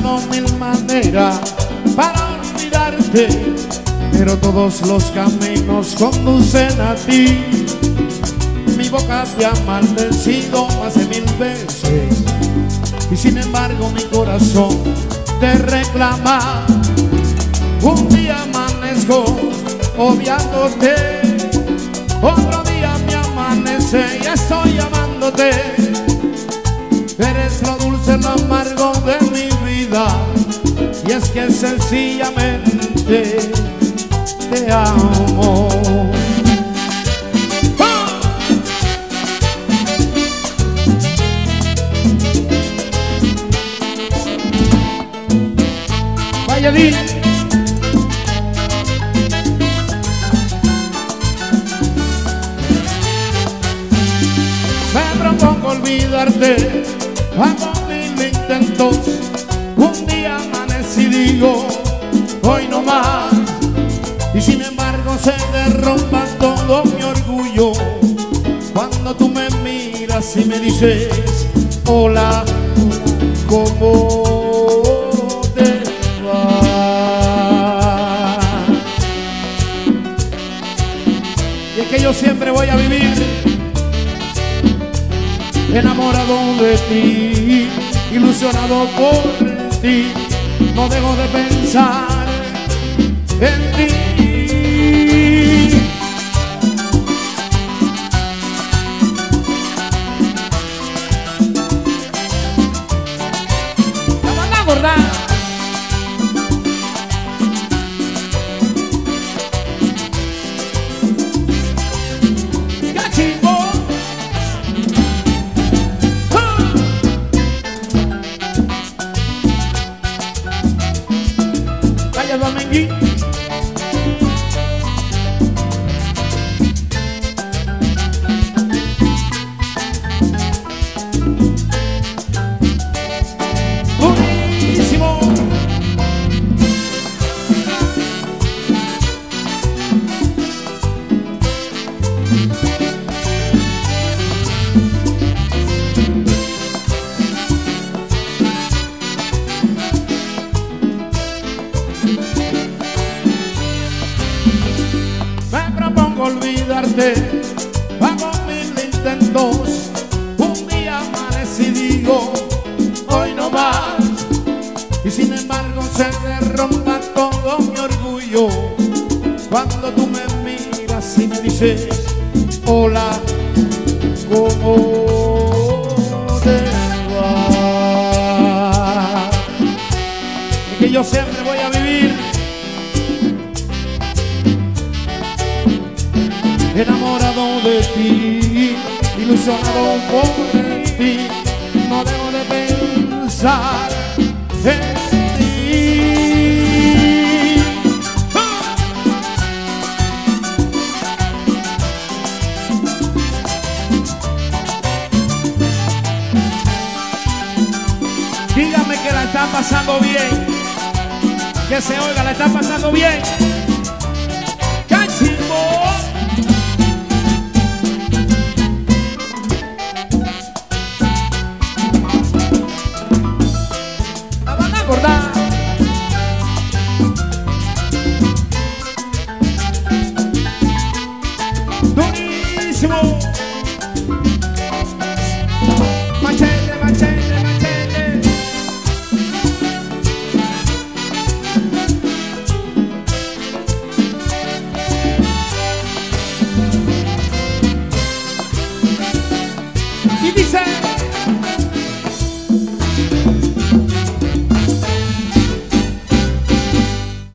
manera para olvidarte, pero todos los caminos conducen a ti. Mi boca te ha maldecido más de mil veces y sin embargo mi corazón te reclama. Un día amanezco odiándote, otro día me amanece y estoy amándote. Eres lo dulce, lo amargo de mi vida y es que sencillamente te amo. ¡Ah! Vaya propongo olvidarte, mil intentos. Un día amanecí digo, hoy no más. Y sin embargo se derrumba todo mi orgullo. Cuando tú me miras y me dices, hola, ¿cómo te va? Y es que yo siempre voy a vivir enamorado de ti, ilusionado por ti, no dejo de pensar en ti. Vaya Domengui. Olvidarte, hago mil intentos. Un día amanecí y digo, hoy no más. Y sin embargo se derrumba todo mi orgullo. Cuando tú me miras y me dices, hola, ¿cómo te va? Y que yo siempre voy a vivir enamorado de ti, ilusionado por ti, no debo de pensar en ti. Dígame que la está pasando bien, que se oiga, la está pasando bien. durísimo.